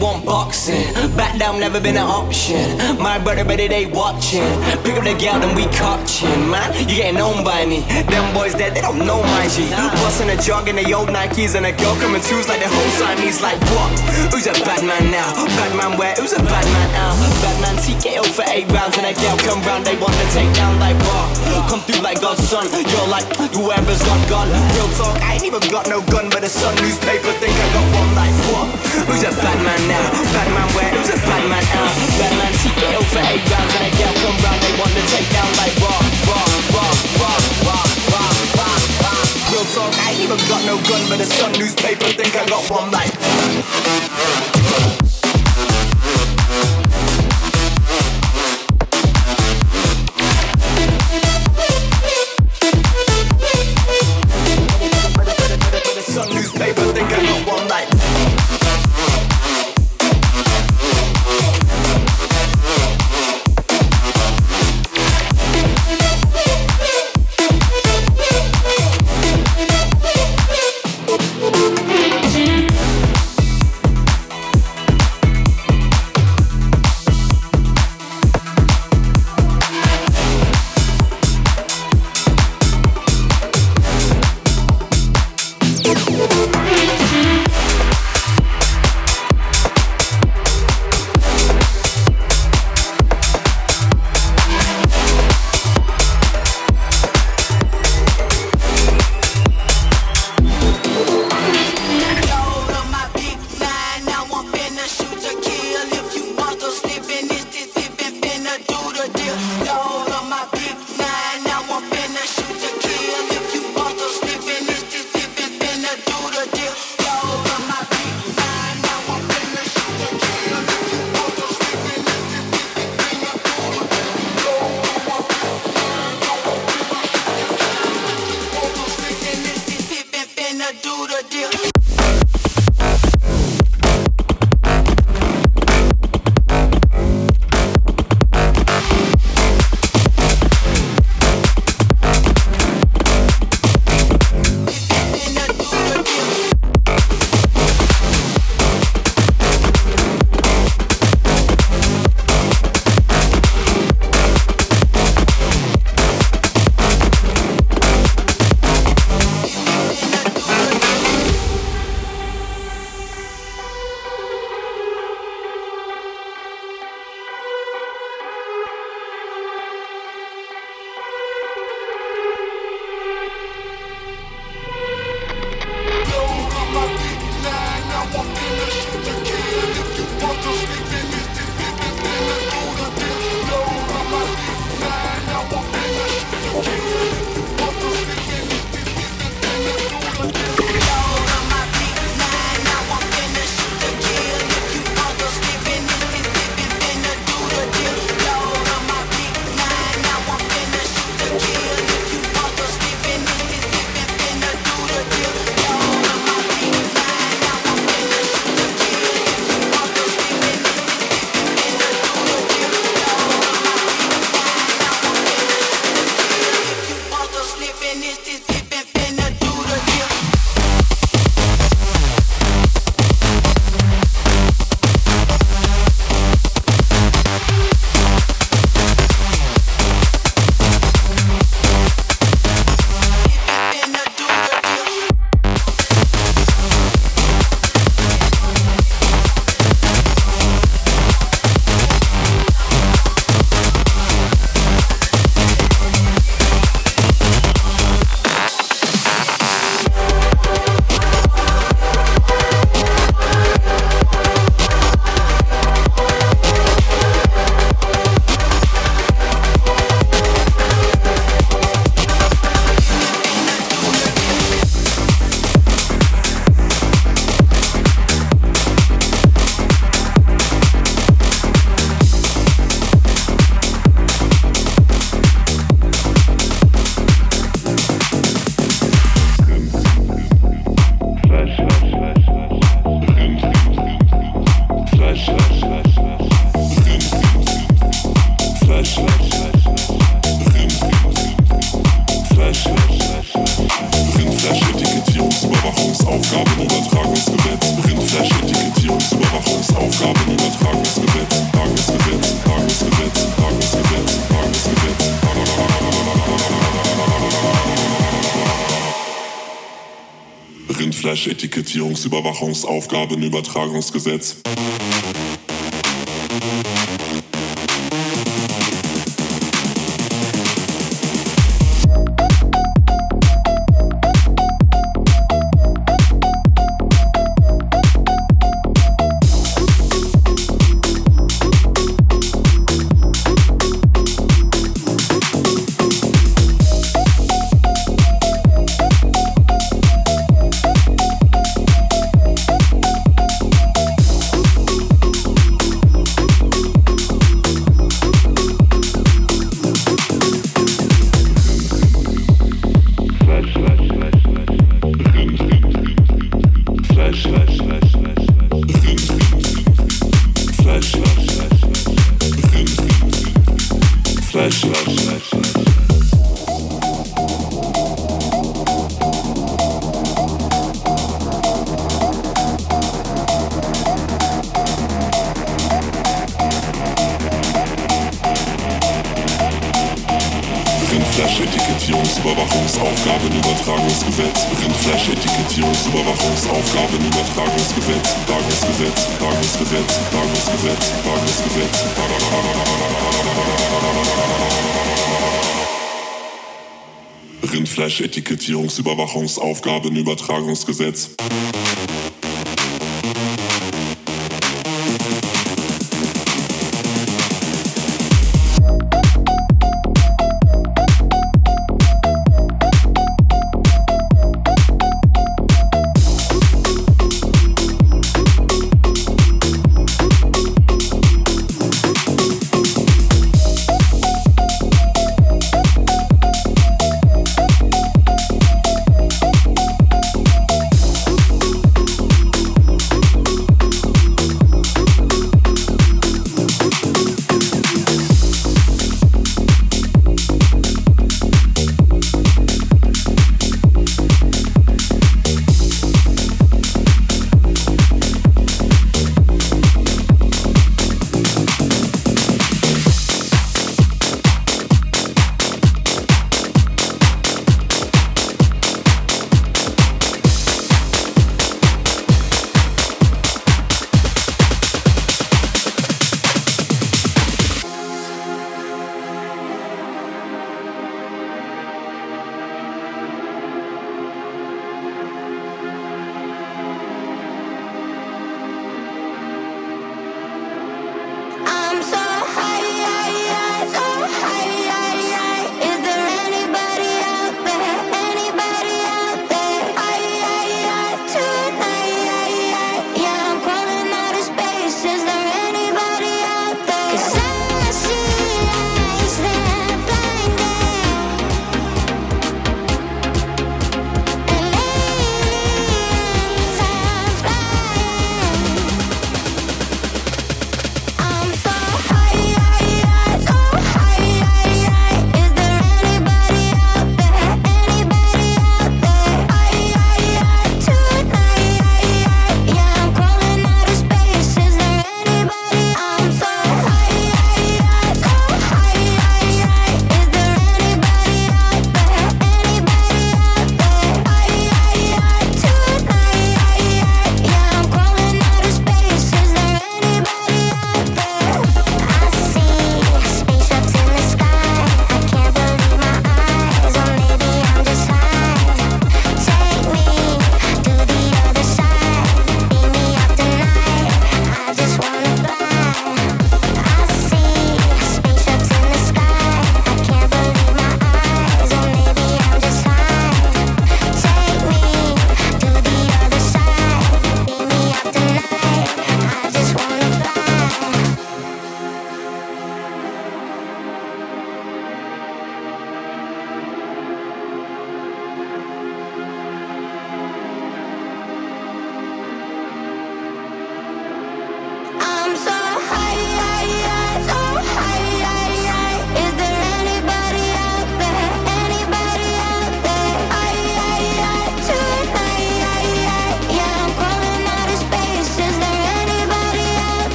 Jordy Copz. never been an option. My brother, but they watching. Pick up the gal, then we catching. Man, you getting known by me. Them boys dead, they don't know my G. Bustin' a jog in the old Nikes and a girl coming twos like the whole Siamese. Like what? Who's a bad man now? Bad man where? Who's a bad man now? Bad man TKO for eight rounds and a gal come round, they want to take down like what? Come through like God's son. You're like whoever's got gun. Real talk, I ain't even got no gun, but the sun newspaper think I got one like what? Who's a bad man now? Bad man where? Who's a bad man out? Bad man TKO for eight rounds and a gal come round, they want to take down like raw, raw, raw, raw, raw, raw, raw, raw. Real talk, I ain't even got no gun, but the sun newspaper think I got one like. Bewegungsüberwachungsaufgabenübertragungsgesetz. Überwachungsaufgaben, Übertragungsgesetz, Tagesgesetz, Tagesgesetz, Tagesgesetz, Tagesgesetz, Rindfleisch-Etikettierungsüberwachungsaufgaben, Übertragungsgesetz.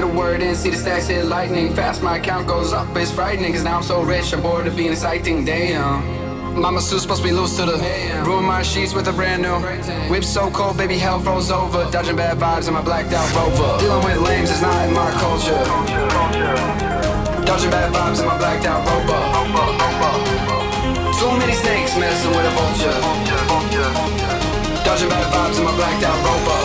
Get a word in. See the stacks hit lightning fast, my account goes up. It's frightening, cause now I'm so rich, I'm bored of being exciting. Damn. Mama Sue's supposed to be loose to the ruin my sheets with a brand new whip so cold, baby hell froze over. Dodging bad vibes in my blacked out rover. Dealing with lames is not in my culture. Dodging bad vibes in my blacked out rover. Too many snakes messing with a vulture. Dodging bad vibes in my blacked out rover.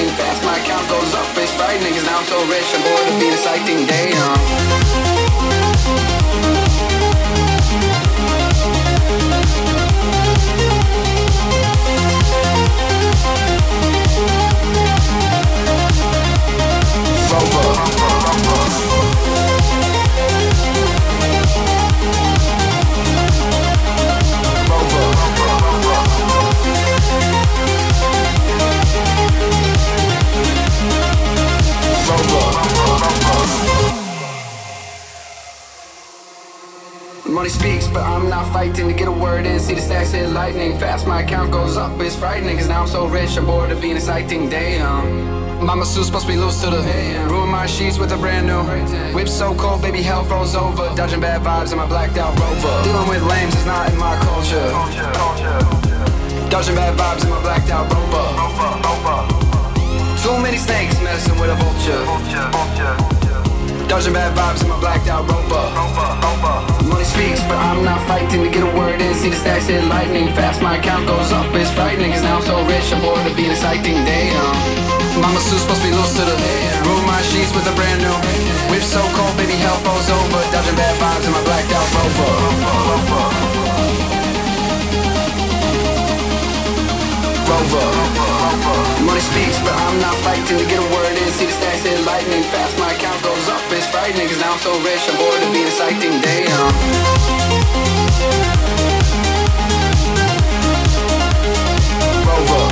Lightning fast, my account goes up. It's frightening, cause now I'm so rich, I'm bored of being exciting. Damn. Rover. Not to get a word in. See the stacks hit lightning fast. My account goes up, it's frightening. Cause now I'm so rich, I'm bored of being exciting. Damn. My masseuse supposed to be loose to the Ruin my sheets with a brand new Whip so cold, baby, hell froze over Dodging bad vibes in my blacked out rover Dealing with lames is not in my culture Dodging bad vibes in my blacked out rover Too many snakes messing with a vulture. vulture, vulture Dodging bad vibes in my blacked out rover. Money speaks, but I'm not fighting to get a word in. See the stacks hit lightning fast, my account goes up. It's frightening, cause now I'm so rich, I'm bored of being exciting. Damn. Mama Sue's supposed to be loose to the Roll my sheets with a brand new Whip so cold, baby, hell falls over Dodging bad vibes in my blacked out rover rover. Money speaks, but I'm not fighting to get a word in. See the stacks hit lightning fast, my account goes up. It's frightening, cause now I'm so rich, I'm bored of being exciting. Damn. Rover.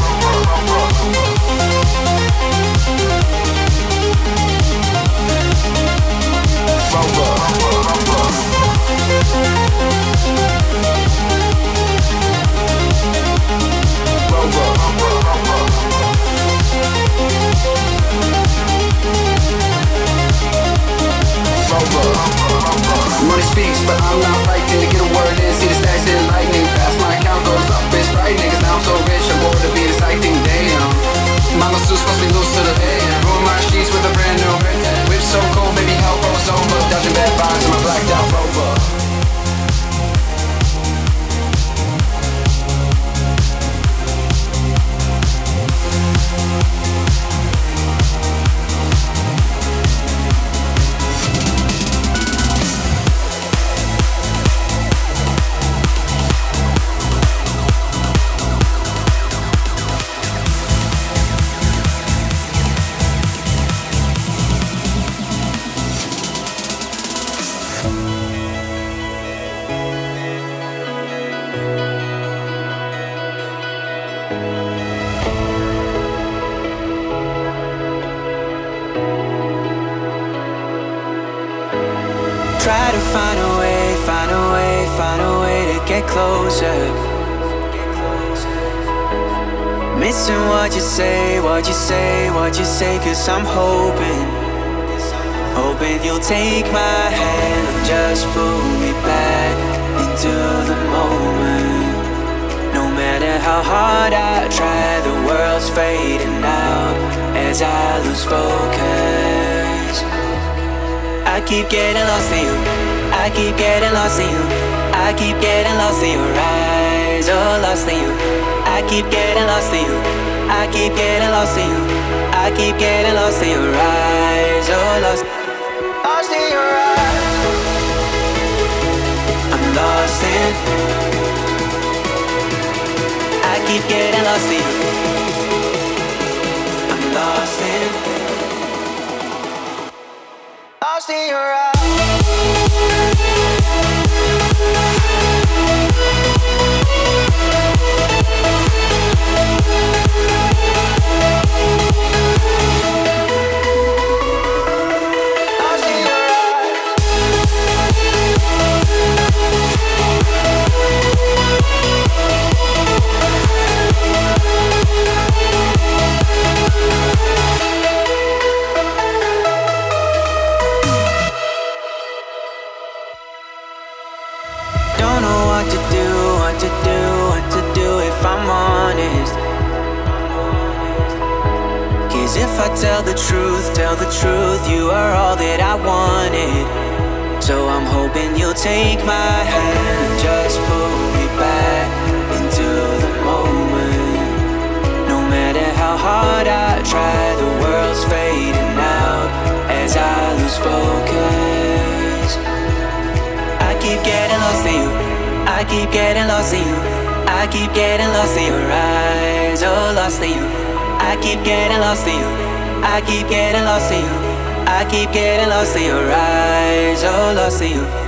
Money speaks, but I'm not fighting to get a word in. See the stacks hit lightning fast, my account goes up. It's frightening, cause now I'm so rich, I'm bored of being exciting. Damn. Mama Sue's supposed to be loose to the Ruin my sheets with a brand new Whip so cold, baby, hell froze over Dodging bad vibes lost in you, I keep getting lost in your eyes, oh lost in you. I keep getting lost in you. I keep getting lost in you. I keep getting lost in your eyes. Oh, lost, lost in your eyes. I'm lost in. I keep getting lost in you. I'm lost in. Lost in your tell take my hand and just pull me back into the moment. No matter how hard I try, the world's fading out as I lose focus. I keep getting lost in you. I keep getting lost in you. I keep getting lost in your eyes. Oh, lost in you. I keep getting lost in you. I keep getting lost in you. I keep getting lost in your eyes. Oh, lost in you.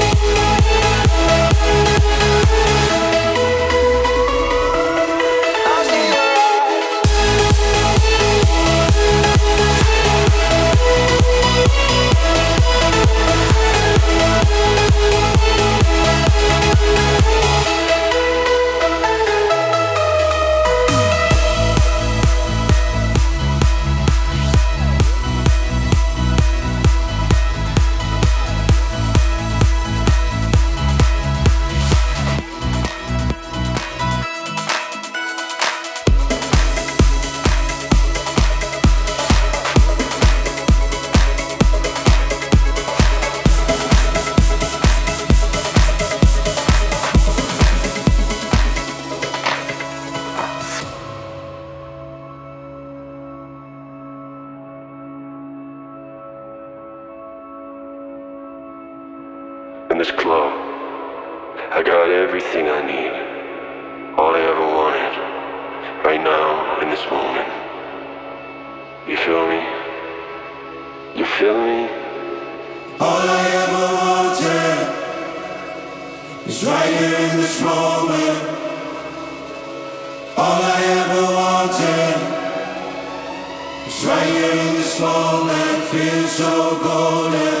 this club. I got everything I need. All I ever wanted. Right now, in this moment. You feel me? You feel me? All I ever wanted is right here in this moment. All I ever wanted is right here in this moment. Feels so golden.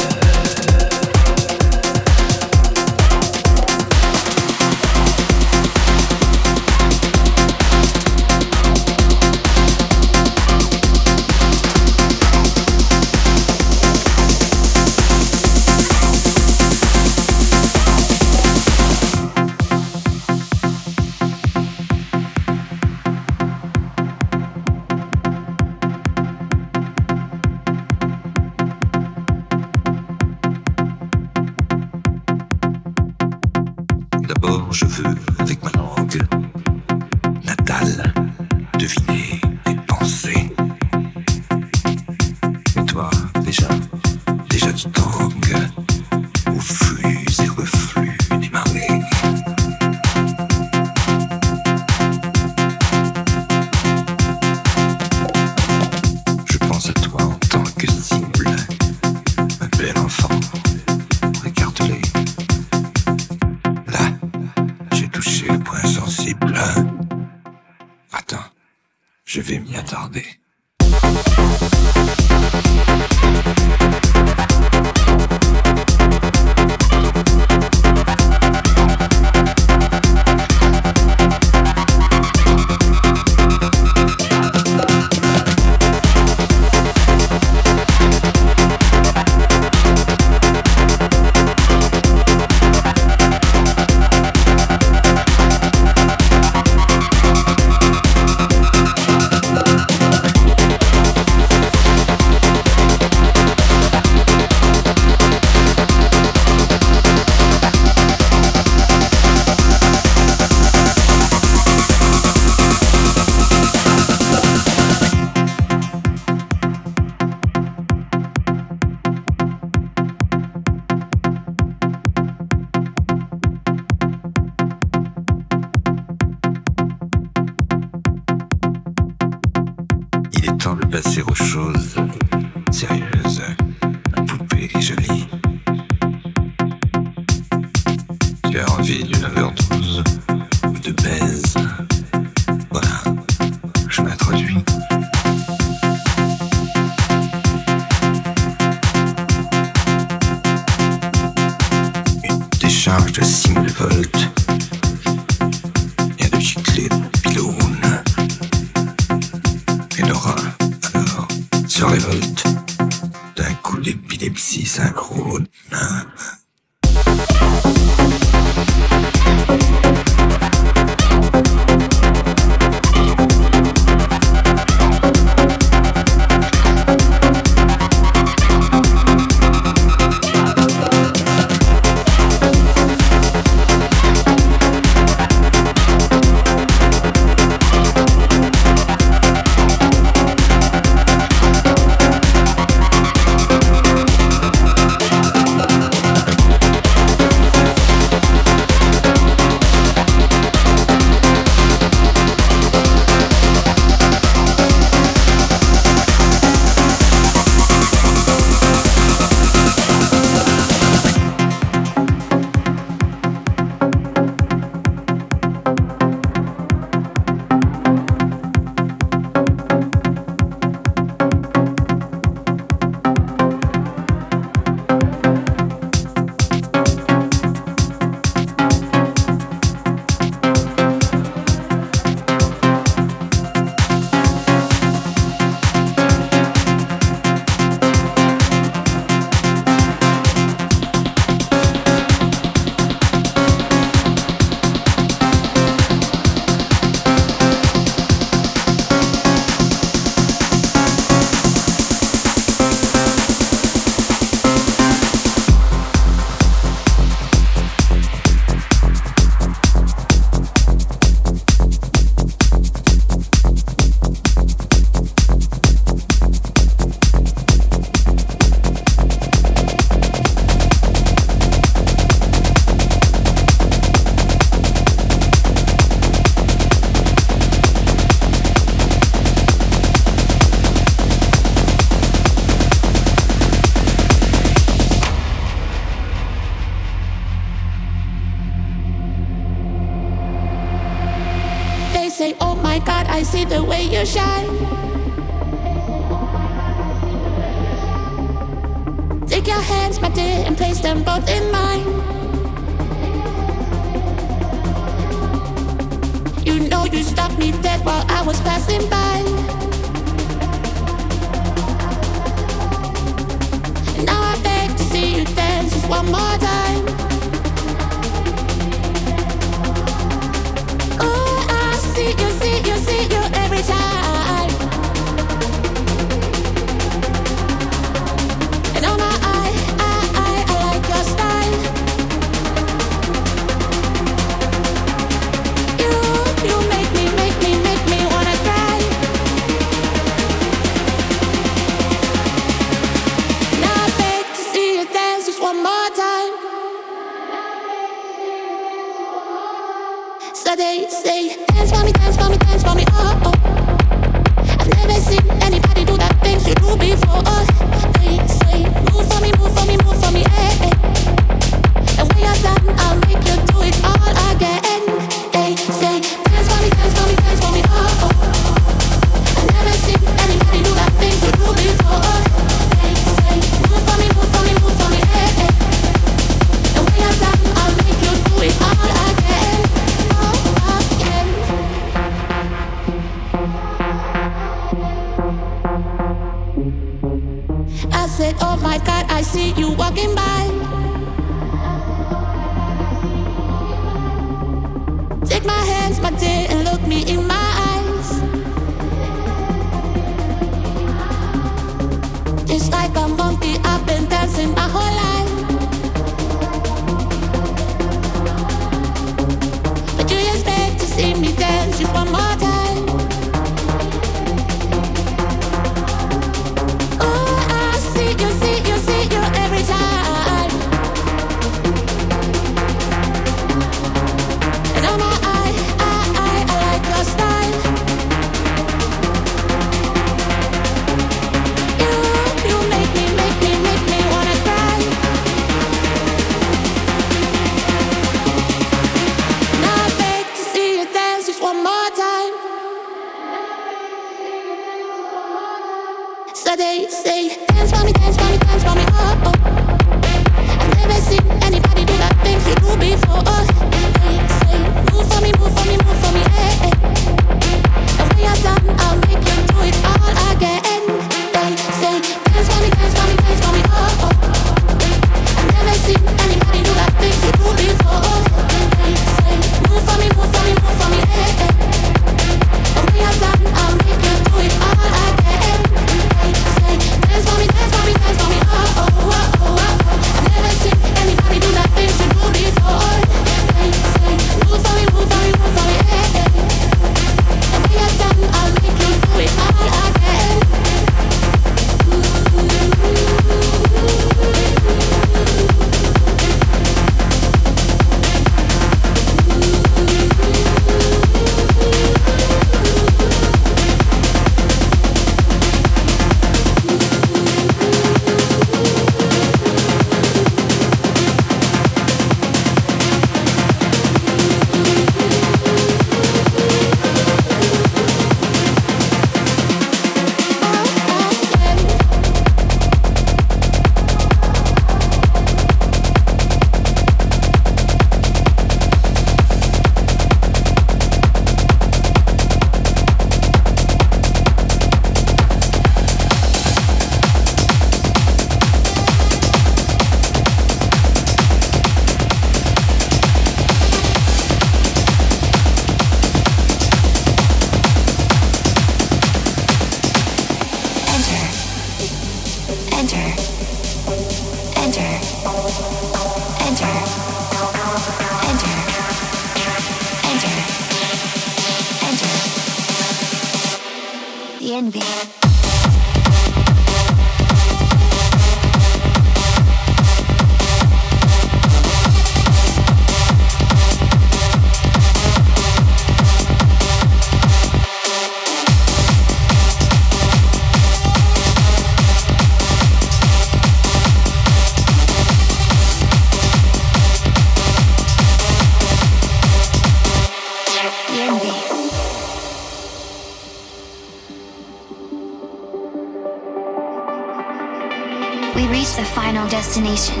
destination.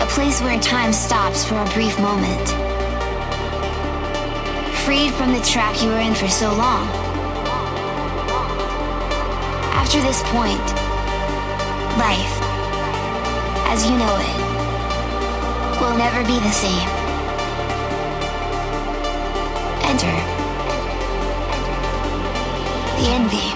A place where time stops for a brief moment. Freed from the trap you were in for so long. After this point, life, as you know it, will never be the same. Enter the envy.